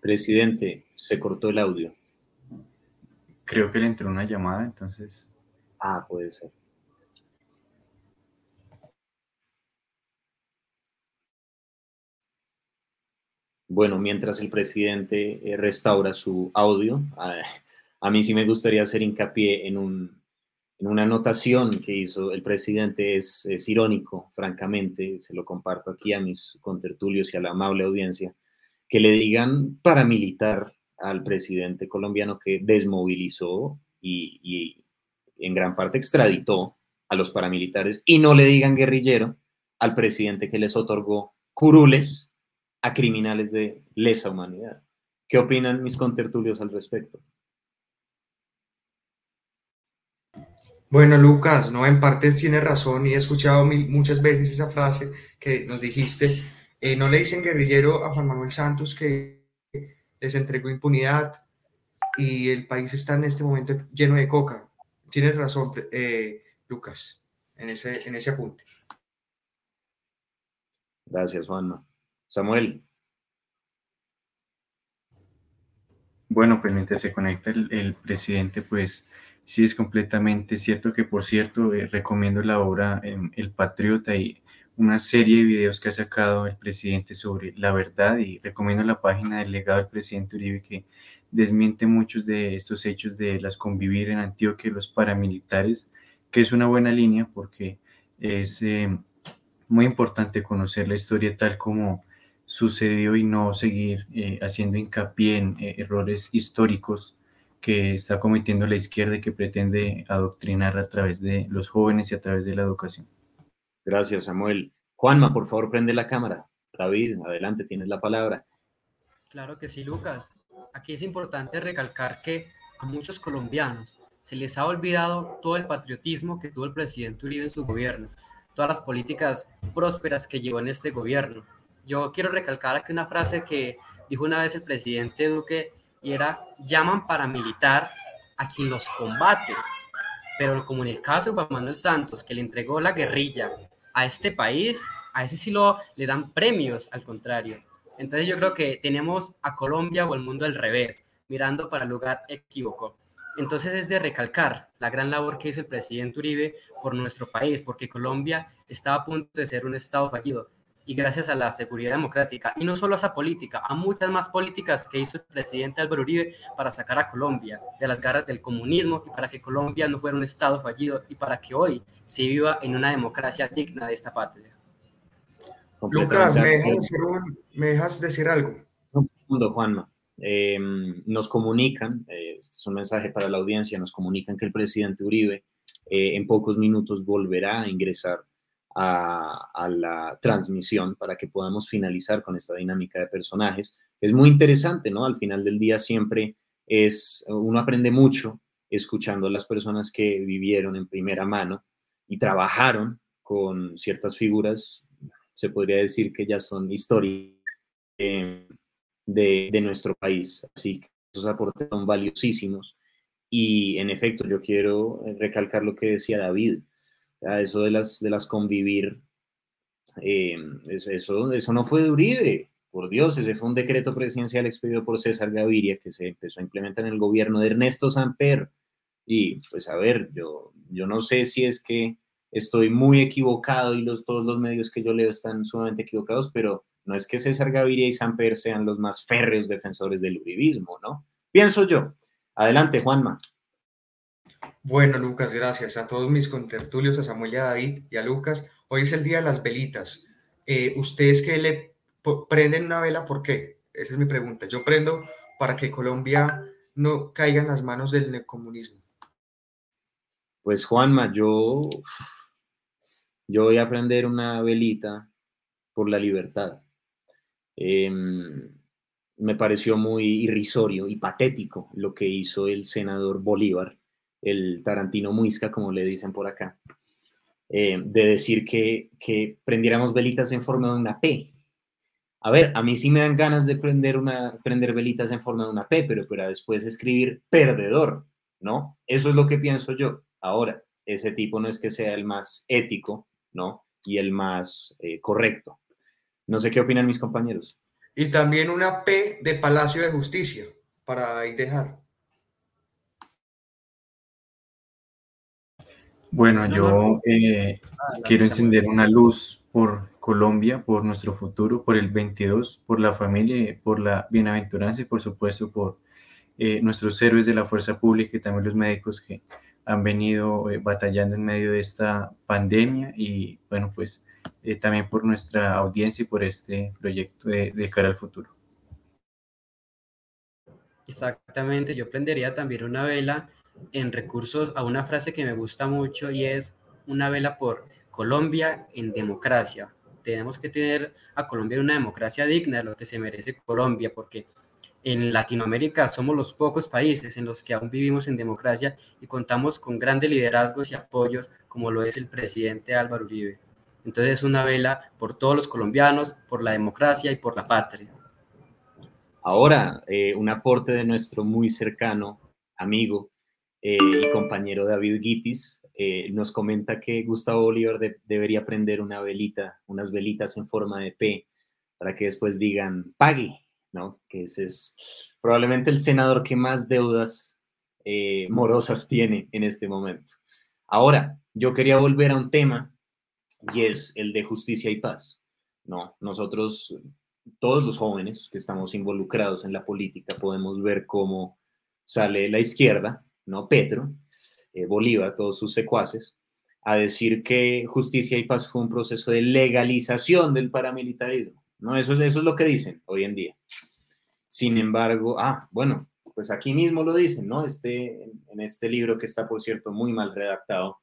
Presidente, se cortó el audio. Creo que le entró una llamada, entonces. Ah, puede ser. Bueno, mientras el presidente eh, restaura su audio, a, mí sí me gustaría hacer hincapié en, un, en una anotación que hizo el presidente. Es, es irónico, francamente, se lo comparto aquí a mis contertulios y a la amable audiencia que le digan paramilitar al presidente colombiano que desmovilizó y, en gran parte extraditó a los paramilitares y no le digan guerrillero al presidente que les otorgó curules a criminales de lesa humanidad. ¿Qué opinan mis contertulios al respecto? Bueno, Lucas, no, en partes tienes razón y he escuchado muchas veces esa frase que nos dijiste. Eh, no le dicen guerrillero a Juan Manuel Santos que les entregó impunidad y el país está en este momento lleno de coca. Tienes razón, eh, Lucas, en ese, en ese apunte. Gracias, Juanma. Samuel. Bueno, pues mientras se conecta el presidente, pues Sí, es completamente cierto que, por cierto, eh, recomiendo la obra em, El Patriota y una serie de videos que ha sacado el presidente sobre la verdad y recomiendo la página del legado del presidente Uribe que desmiente muchos de estos hechos de las convivir en Antioquia los paramilitares, que es una buena línea porque es em, muy importante conocer la historia tal como sucedió y no seguir eh, haciendo hincapié en eh, errores históricos que está cometiendo la izquierda y que pretende adoctrinar a través de los jóvenes y a través de la educación. Gracias, Samuel. Juanma, por favor, prende la cámara. David, adelante, tienes la palabra. Claro que sí, Lucas. Aquí es importante recalcar que a muchos colombianos se les ha olvidado todo el patriotismo que tuvo el presidente Uribe en su gobierno, todas las políticas prósperas que llevó en este gobierno. Yo quiero recalcar aquí una frase que dijo una vez el presidente Duque era llaman paramilitar a quien los combate. Pero como en el caso de Juan Manuel Santos, que le entregó la guerrilla a este país, a ese sí lo, le dan premios, al contrario. Entonces yo creo que tenemos a Colombia o el mundo al revés, mirando para el lugar equívoco. Entonces es de recalcar la gran labor que hizo el presidente Uribe por nuestro país, porque Colombia estaba a punto de ser un estado fallido y gracias a la seguridad democrática, y no solo a esa política, a muchas más políticas que hizo el presidente Álvaro Uribe para sacar a Colombia de las garras del comunismo y para que Colombia no fuera un Estado fallido y para que hoy se viva en una democracia digna de esta patria. Lucas, ¿me dejas, decir, algo? Un segundo, Juanma. Em, nos comunican, eh, este es un mensaje para la audiencia, nos comunican que el presidente Uribe eh, en pocos minutos volverá a ingresar a, la transmisión para que podamos finalizar con esta dinámica de personajes. Es muy interesante, ¿no? Al final del día siempre es, uno aprende mucho escuchando a las personas que vivieron en primera mano y trabajaron con ciertas figuras, se podría decir que ya son historia de, de nuestro país. Así que esos aportes son valiosísimos. Y en efecto, yo quiero recalcar lo que decía David eso de las, de las convivir, eh, eso, eso no fue de Uribe, por Dios, ese fue un decreto presidencial expedido por César Gaviria que se empezó a implementar en el gobierno de Ernesto Samper. Y pues a ver, yo, yo no sé si es que estoy muy equivocado y los, todos los medios que yo leo están sumamente equivocados, pero no es que César Gaviria y Samper sean los más férreos defensores del uribismo, ¿no? Pienso yo. Adelante, Juanma. Bueno, Lucas, gracias a todos mis contertulios, a Samuel y a David y a Lucas. Hoy es el día de las velitas. Eh, ¿Ustedes que le prenden una vela? ¿Por qué? Esa es mi pregunta. Yo prendo para que Colombia no caiga en las manos del neocomunismo. Pues Juanma, yo, yo voy a prender una velita por la libertad. Em, me pareció muy irrisorio y patético lo que hizo el senador Bolívar el Tarantino Muisca, como le dicen por acá, eh, de decir que, que, prendiéramos velitas en forma de una P. A ver, a mí sí me dan ganas de prender, velitas en forma de una P, pero para después escribir perdedor, ¿no? Eso es lo que pienso yo. Ahora, ese tipo no es que sea el más ético, ¿no? Y el más eh, correcto. No sé qué opinan mis compañeros. Y también una P de Palacio de Justicia, para ahí dejar. Bueno, yo eh, ah, quiero encender una luz por Colombia, por nuestro futuro, por el 22, por la familia, por la bienaventuranza y por supuesto por eh, nuestros héroes de la fuerza pública y también los médicos que han venido eh, batallando en medio de esta pandemia y bueno, pues también por nuestra audiencia y por este proyecto de, de cara al futuro. Exactamente, yo prendería también una vela en recursos a una frase que me gusta mucho y es una vela por Colombia en democracia. Tenemos que tener a Colombia una democracia digna de lo que se merece Colombia, porque en Latinoamérica somos los pocos países en los que aún vivimos en democracia y contamos con grandes liderazgos y apoyos como lo es el presidente Álvaro Uribe. Entonces es una vela por todos los colombianos, por la democracia y por la patria. Ahora, eh, un aporte de nuestro muy cercano amigo eh, y compañero David Guitis eh, nos comenta que Gustavo Bolívar debería prender una velita, unas velitas en forma de P, para que después digan, pague, ¿no? Que ese es probablemente el senador que más deudas morosas tiene en este momento. Ahora, yo quería volver a un tema y es el de justicia y paz. No, nosotros, todos los jóvenes que estamos involucrados en la política, podemos ver cómo sale la izquierda, ¿no? Petro, eh, Bolívar, todos sus secuaces, a decir que justicia y paz fue un proceso de legalización del paramilitarismo. ¿no? Eso, eso es lo que dicen hoy en día. Sin embargo, ah, bueno, pues aquí mismo lo dicen, ¿no? Este, en este libro que está, por cierto, muy mal redactado,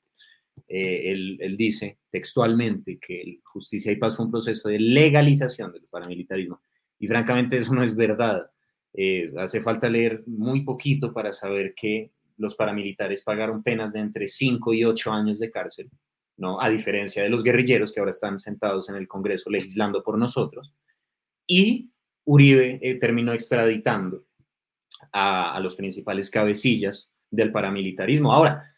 eh, él, dice textualmente que justicia y paz fue un proceso de legalización del paramilitarismo. Y francamente eso no es verdad. Eh, hace falta leer muy poquito para saber que los paramilitares pagaron penas de entre 5 y 8 años de cárcel, ¿no? A diferencia de los guerrilleros que ahora están sentados en el Congreso legislando por nosotros. Y Uribe eh, terminó extraditando a, los principales cabecillas del paramilitarismo. Ahora,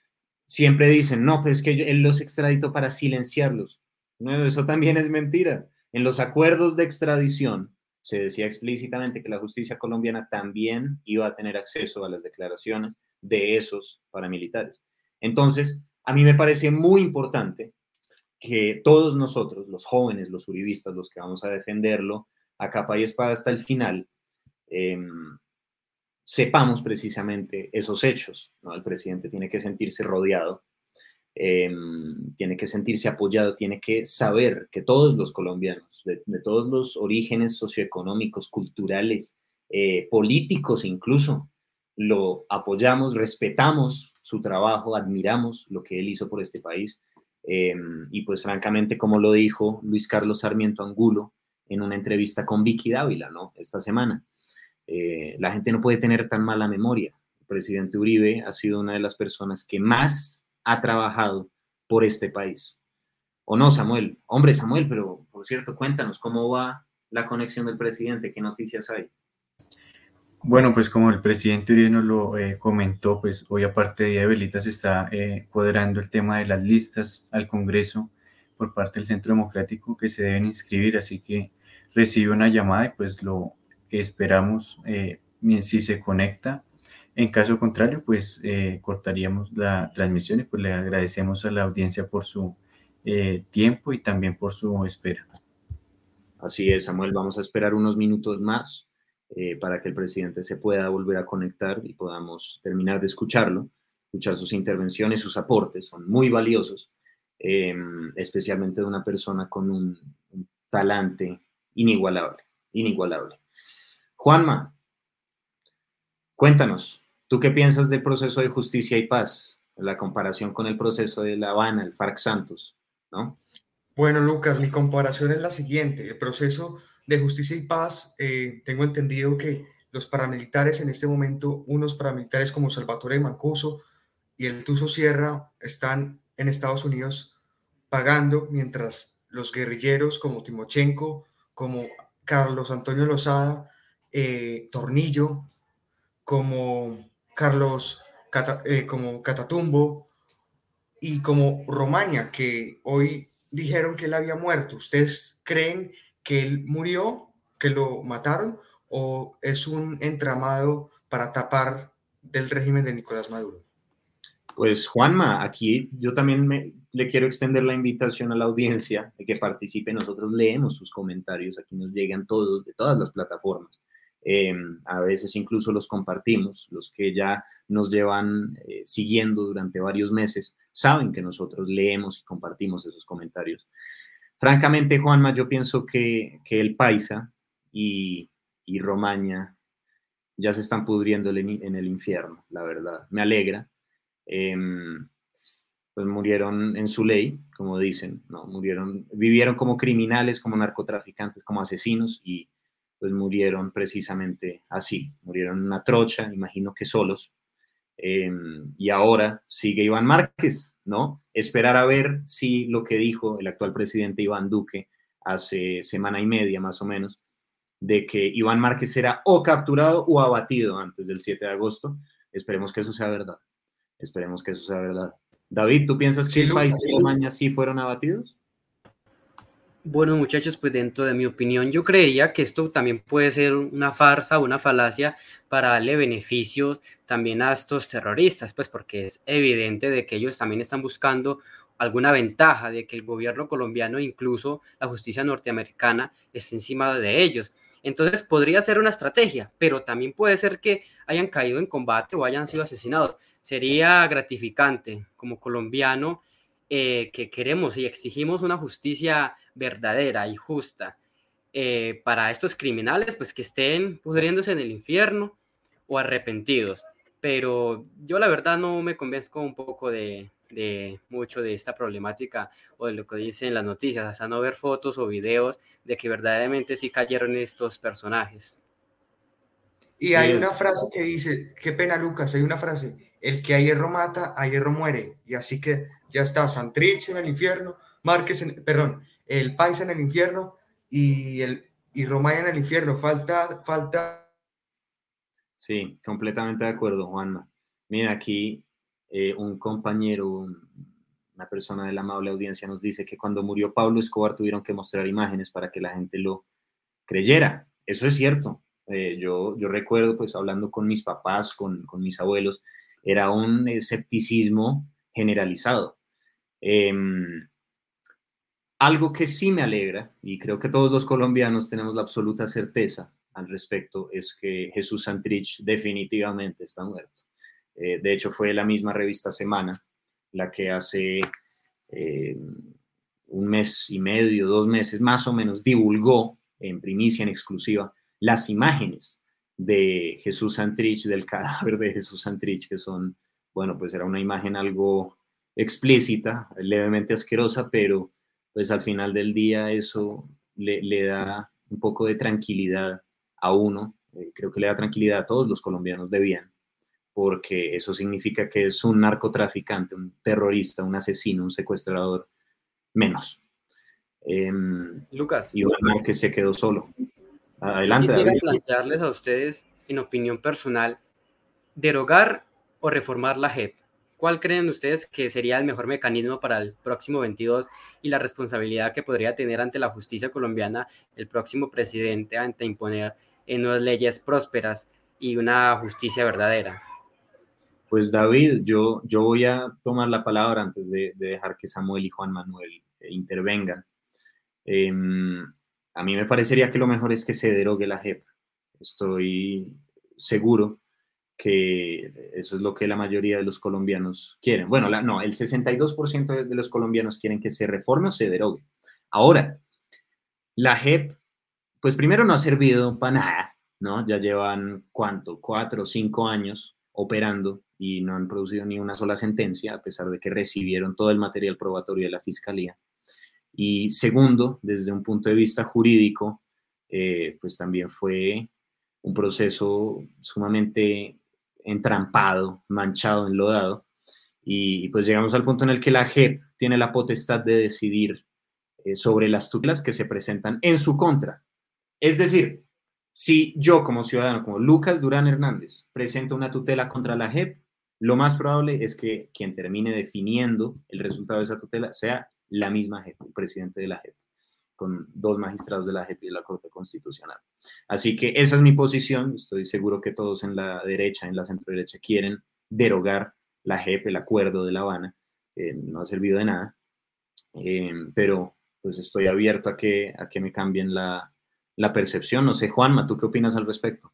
siempre dicen, no, pues es que él los extraditó para silenciarlos. No, eso también es mentira. En los acuerdos de extradición se decía explícitamente que la justicia colombiana también iba a tener acceso a las declaraciones de esos paramilitares. Entonces, a mí me parece muy importante que todos nosotros, los jóvenes, los uribistas, los que vamos a defenderlo a capa y espada hasta el final, eh, sepamos precisamente esos hechos. ¿no? El presidente tiene que sentirse rodeado, em, tiene que sentirse apoyado, tiene que saber que todos los colombianos, de, todos los orígenes socioeconómicos, culturales, eh, políticos incluso, lo apoyamos, respetamos su trabajo, admiramos lo que él hizo por este país. Em, y pues francamente, como lo dijo Luis Carlos Sarmiento Angulo en una entrevista con Vicky Dávila, ¿no? Esta semana. Eh, la gente no puede tener tan mala memoria. El presidente Uribe ha sido una de las personas que más ha trabajado por este país. ¿O no, Samuel? Hombre, Samuel, pero por cierto, cuéntanos cómo va la conexión del presidente, qué noticias hay. Bueno, pues como el presidente Uribe nos lo eh, comentó, pues hoy aparte de Velitas se está eh, cuadrando el tema de las listas al Congreso por parte del Centro Democrático que se deben inscribir, así que recibe una llamada y pues lo esperamos eh, si se conecta. En caso contrario, pues eh, cortaríamos la transmisión y pues le agradecemos a la audiencia por su eh, tiempo y también por su espera. Así es, Samuel, vamos a esperar unos minutos más para que el presidente se pueda volver a conectar y podamos terminar de escucharlo, escuchar sus intervenciones, sus aportes, son muy valiosos, em, especialmente de una persona con un talante inigualable, inigualable. Juanma, cuéntanos, ¿tú qué piensas del proceso de justicia y paz, la comparación con el proceso de La Habana, el FARC Santos, ¿no? Bueno, Lucas, mi comparación es la siguiente. El proceso de justicia y paz, eh, tengo entendido que los paramilitares en este momento, unos paramilitares como Salvatore Mancuso y el Tuso Sierra, están en Estados Unidos pagando, mientras los guerrilleros como Timochenko, como Carlos Antonio Lozada, eh, Tornillo, como Carlos eh, como Catatumbo y como Romaña, que hoy dijeron que él había muerto. ¿Ustedes creen él murió, que lo mataron, o es un entramado para tapar del régimen de Nicolás Maduro? Pues Juanma, aquí yo también le quiero extender la invitación a la audiencia de que participe. Nosotros leemos sus comentarios, aquí nos llegan todos de todas las plataformas. Em, a veces incluso los compartimos, los que ya nos llevan eh, siguiendo durante varios meses saben que nosotros leemos y compartimos esos comentarios. Francamente, Juanma, yo pienso que, el Paisa y, y, Romaña ya se están pudriendo en el infierno, la verdad. Me alegra. Em, pues murieron en su ley, como dicen, ¿no? Murieron, vivieron como criminales, como narcotraficantes, como asesinos y pues murieron precisamente así, murieron en una trocha, imagino que solos. Em, y ahora sigue Iván Márquez, ¿no? Esperar a ver si lo que dijo el actual presidente Iván Duque hace semana y media más o menos, de que Iván Márquez será o capturado o abatido antes del 7 de agosto. Esperemos que eso sea verdad. Esperemos que eso sea verdad. David, ¿tú piensas que el país de Alemania sí fueron abatidos? Bueno, muchachos, pues dentro de mi opinión, yo creería que esto también puede ser una farsa, una falacia para darle beneficios también a estos terroristas, pues porque es evidente de que ellos también están buscando alguna ventaja de que el gobierno colombiano, incluso la justicia norteamericana, esté encima de ellos. Entonces podría ser una estrategia, pero también puede ser que hayan caído en combate o hayan sido asesinados. Sería gratificante como colombiano eh, que queremos y exigimos una justicia verdadera y justa eh, para estos criminales, pues que estén pudriéndose en el infierno o arrepentidos. Pero yo la verdad no me convenzco un poco de, de mucho de esta problemática o de lo que dicen las noticias, hasta no ver fotos o videos de que verdaderamente sí cayeron estos personajes. Y hay una frase que dice, qué pena Lucas, hay una frase, el que a hierro mata, a hierro muere. Y así que ya está Santrich en el infierno, Márquez, en, perdón, el País en el infierno y, el, y Romay en el infierno. Falta, falta. Sí, completamente de acuerdo, Juanma. Mira, aquí eh, un compañero, una persona de la amable audiencia nos dice que cuando murió Pablo Escobar tuvieron que mostrar imágenes para que la gente lo creyera. Eso es cierto. Eh, yo, yo recuerdo, pues, hablando con mis papás, con, con mis abuelos, era un escepticismo generalizado. Em, algo que sí me alegra, y creo que todos los colombianos tenemos la absoluta certeza al respecto, es que Jesús Santrich definitivamente está muerto. Eh, de hecho, fue la misma revista Semana la que hace em, un mes y medio, dos meses más o menos, divulgó en primicia, en exclusiva, las imágenes de Jesús Santrich, del cadáver de Jesús Santrich, que son, bueno, pues era una imagen algo explícita, levemente asquerosa, pero pues al final del día eso le, da un poco de tranquilidad a uno, eh, creo que le da tranquilidad a todos los colombianos de bien, porque eso significa que es un narcotraficante, un terrorista, un asesino, un secuestrador, menos. Em, Lucas. Y que se quedó solo. Adelante. Quisiera plantearles a ustedes, en opinión personal, derogar o reformar la JEP. ¿Cuál creen ustedes que sería el mejor mecanismo para el próximo 22 y la responsabilidad que podría tener ante la justicia colombiana el próximo presidente ante imponer en unas leyes prósperas y una justicia verdadera? Pues David, yo, yo voy a tomar la palabra antes de, dejar que Samuel y Juan Manuel eh, intervengan. Em, a mí me parecería que lo mejor es que se derogue la JEP. Estoy seguro que eso es lo que la mayoría de los colombianos quieren. Bueno, no, el 62% de los colombianos quieren que se reforme o se derogue. Ahora, la JEP, pues primero no ha servido para nada, ¿no? Ya llevan, ¿cuánto? Cuatro o cinco años operando y no han producido ni una sola sentencia, a pesar de que recibieron todo el material probatorio de la Fiscalía. Y segundo, desde un punto de vista jurídico, eh, pues también fue un proceso sumamente entrampado, manchado, enlodado. Y, pues llegamos al punto en el que la JEP tiene la potestad de decidir eh, sobre las tutelas que se presentan en su contra. Es decir, si yo como ciudadano, como Lucas Durán Hernández, presento una tutela contra la JEP, lo más probable es que quien termine definiendo el resultado de esa tutela sea la misma JEP, el presidente de la JEP con dos magistrados de la JEP y de la Corte Constitucional. Así que esa es mi posición. Estoy seguro que todos en la derecha, en la centro derecha, quieren derogar la JEP, el acuerdo de La Habana. Eh, no ha servido de nada. Eh, pero pues estoy abierto a que, a que me cambien la, la percepción. No sé, Juanma, ¿tú qué opinas al respecto?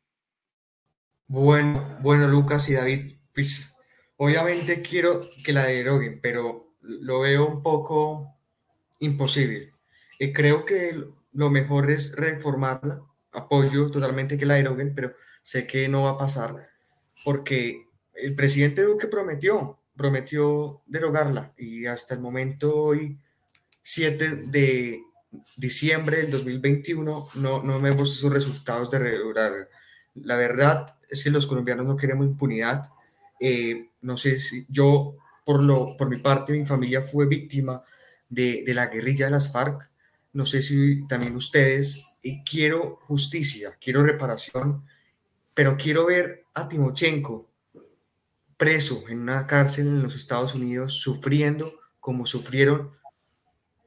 Bueno, bueno, Lucas y David, pues obviamente quiero que la deroguen, pero lo veo un poco imposible. Eh, creo que lo mejor es reformarla. Apoyo totalmente que la deroguen, pero sé que no va a pasar porque el presidente Duque prometió, prometió derogarla y hasta el momento hoy, 7 de diciembre del 2021 no, no vemos esos resultados de redurar. La verdad es que los colombianos no queremos impunidad. Eh, no sé si yo, por, lo, por mi parte, mi familia fue víctima de, de la guerrilla de las FARC. No sé si también ustedes. Y quiero justicia, quiero reparación, pero quiero ver a Timochenko preso en una cárcel en los Estados Unidos, sufriendo como sufrieron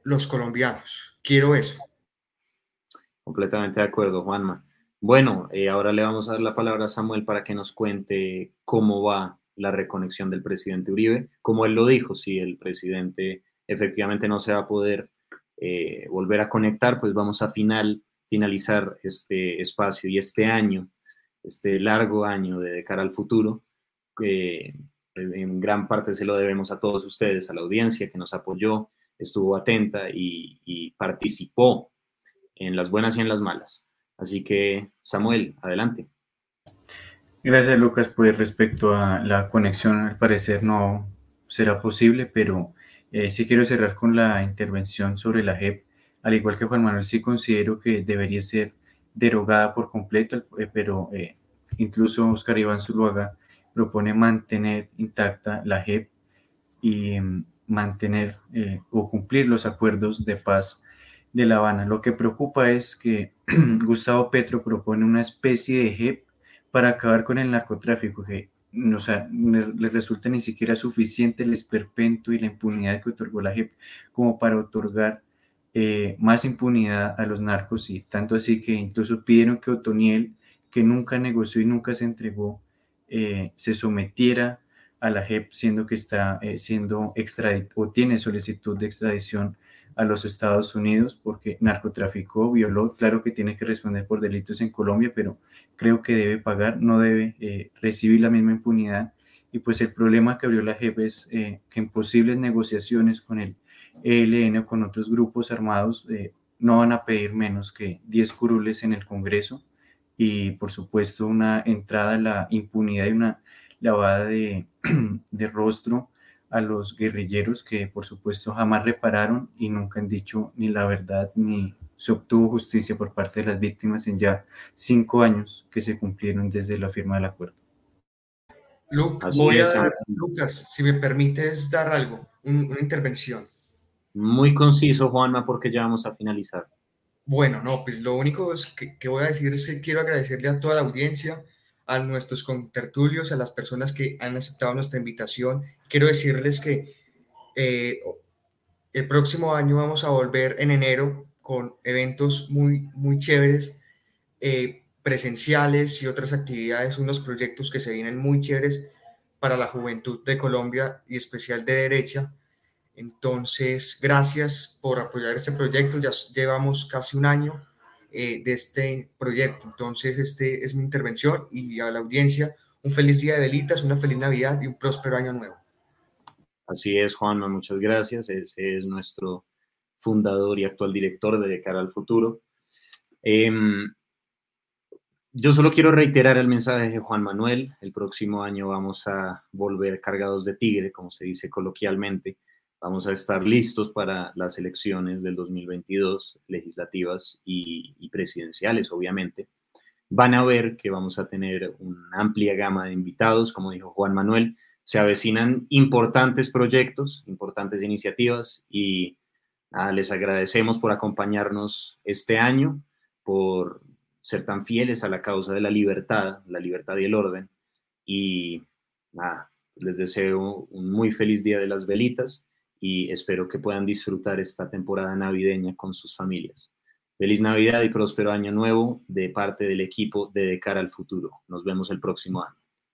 los colombianos. Quiero eso. Completamente de acuerdo, Juanma. Bueno, eh, ahora le vamos a dar la palabra a Samuel para que nos cuente cómo va la reconexión del presidente Uribe. Como él lo dijo, si el presidente efectivamente no se va a poder eh, volver a conectar, pues vamos a final, finalizar este espacio y este año, este largo año de, cara al futuro, que en gran parte se lo debemos a todos ustedes, a la audiencia que nos apoyó, estuvo atenta y, participó en las buenas y en las malas. Así que, Samuel, adelante. Gracias, Lucas. Pues respecto a la conexión, al parecer no será posible, pero eh, sí quiero cerrar con la intervención sobre la JEP. Al igual que Juan Manuel, sí considero que debería ser derogada por completo, eh, pero eh, incluso Oscar Iván Zuluaga propone mantener intacta la JEP y mm, mantener o cumplir los acuerdos de paz de La Habana. Lo que preocupa es que *clears throat* Gustavo Petro propone una especie de JEP para acabar con el narcotráfico, que o sea, le resulta ni siquiera suficiente el esperpento y la impunidad que otorgó la JEP como para otorgar eh, más impunidad a los narcos y tanto así que incluso pidieron que Otoniel, que nunca negoció y nunca se entregó, eh, se sometiera a la JEP, siendo que está eh, siendo extraditado o tiene solicitud de extradición a los Estados Unidos porque narcotraficó, violó, claro que tiene que responder por delitos en Colombia, pero creo que debe pagar, no debe eh, recibir la misma impunidad. Y pues el problema que abrió la JEP es que en posibles negociaciones con el ELN o con otros grupos armados no van a pedir menos que 10 curules en el Congreso y por supuesto una entrada a la impunidad y una lavada de, *clears throat* de rostro a los guerrilleros que por supuesto jamás repararon y nunca han dicho ni la verdad ni se obtuvo justicia por parte de las víctimas en ya cinco años que se cumplieron desde la firma del acuerdo. Lucas, si me permites dar algo, una intervención. Muy conciso, Juanma, porque ya vamos a finalizar. Bueno, no, pues lo único que, que voy a decir es que quiero agradecerle a toda la audiencia, a nuestros contertulios, a las personas que han aceptado nuestra invitación. Quiero decirles que eh, el próximo año vamos a volver en enero con eventos muy, muy chéveres, eh, presenciales y otras actividades, unos proyectos que se vienen muy chéveres para la juventud de Colombia y especial de derecha. Entonces, gracias por apoyar este proyecto. Ya llevamos casi un año eh, de este proyecto. Entonces, este es mi intervención y a la audiencia un feliz día de velitas, una feliz Navidad y un próspero año nuevo. Así es, Juanma, muchas gracias. Ese es nuestro fundador y actual director de, Cara al Futuro. Em, yo solo quiero reiterar el mensaje de Juan Manuel. El próximo año vamos a volver cargados de tigre, como se dice coloquialmente. Vamos a estar listos para las elecciones del 2022, legislativas y, presidenciales, obviamente. Van a ver que vamos a tener una amplia gama de invitados, como dijo Juan Manuel. Se avecinan importantes proyectos, importantes iniciativas y les agradecemos por acompañarnos este año, por ser tan fieles a la causa de la libertad, la libertad y el orden. Y nada, les deseo un muy feliz día de las velitas y espero que puedan disfrutar esta temporada navideña con sus familias. Feliz Navidad y próspero año nuevo de parte del equipo de De cara al futuro. Nos vemos el próximo año.